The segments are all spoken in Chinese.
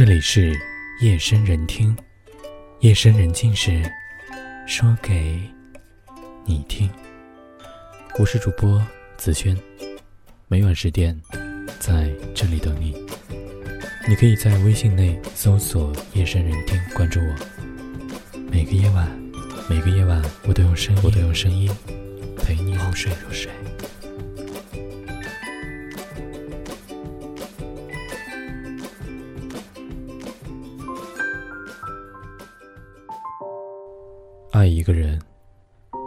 这里是夜深人听，夜深人静时，说给你听。我是主播子轩，每晚十点在这里等你。你可以在微信内搜索“夜深人听”，关注我。每个夜晚，每个夜晚，我都用声音，我都用声音陪你入睡，入睡。爱一个人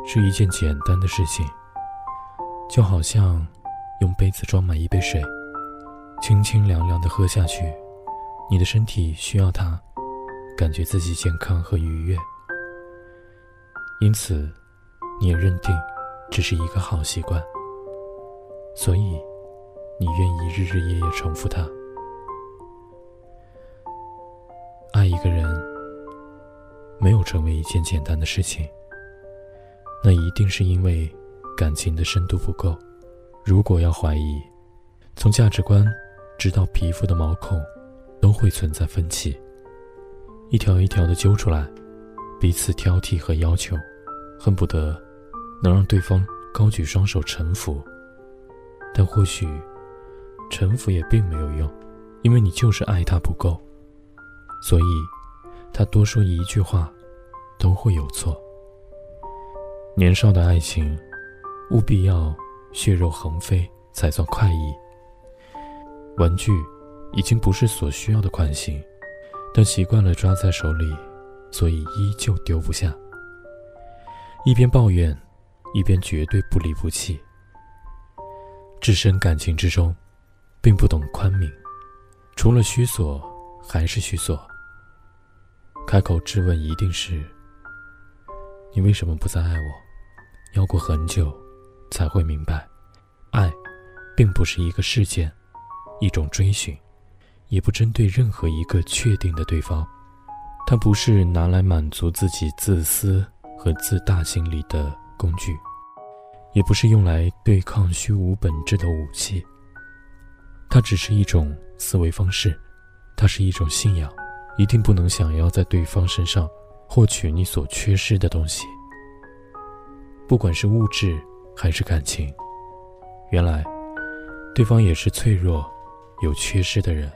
是一件简单的事情，就好像用杯子装满一杯水，清清凉凉的喝下去，你的身体需要它，感觉自己健康和愉悦。因此，你也认定这是一个好习惯，所以你愿意日日夜夜重复它。没有成为一件简单的事情，那一定是因为感情的深度不够。如果要怀疑，从价值观直到皮肤的毛孔，都会存在分歧，一条一条的揪出来，彼此挑剔和要求，恨不得能让对方高举双手臣服。但或许臣服也并没有用，因为你就是爱他不够，所以。他多说一句话，都会有错。年少的爱情，务必要血肉横飞才算快意。玩具已经不是所需要的款型，但习惯了抓在手里，所以依旧丢不下。一边抱怨，一边绝对不离不弃。置身感情之中，并不懂宽悯，除了虚索，还是虚索。开口质问一定是：你为什么不再爱我？要过很久，才会明白，爱，并不是一个事件，一种追寻，也不针对任何一个确定的对方。它不是拿来满足自己自私和自大心理的工具，也不是用来对抗虚无本质的武器。它只是一种思维方式，它是一种信仰。一定不能想要在对方身上获取你所缺失的东西，不管是物质还是感情。原来，对方也是脆弱、有缺失的人，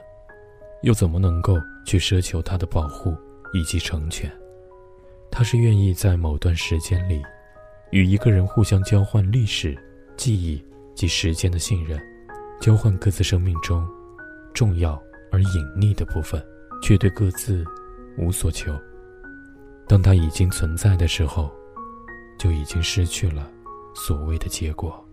又怎么能够去奢求他的保护以及成全？他是愿意在某段时间里，与一个人互相交换历史、记忆及时间的信任，交换各自生命中重要而隐匿的部分。却对各自无所求。当他已经存在的时候，就已经失去了所谓的结果。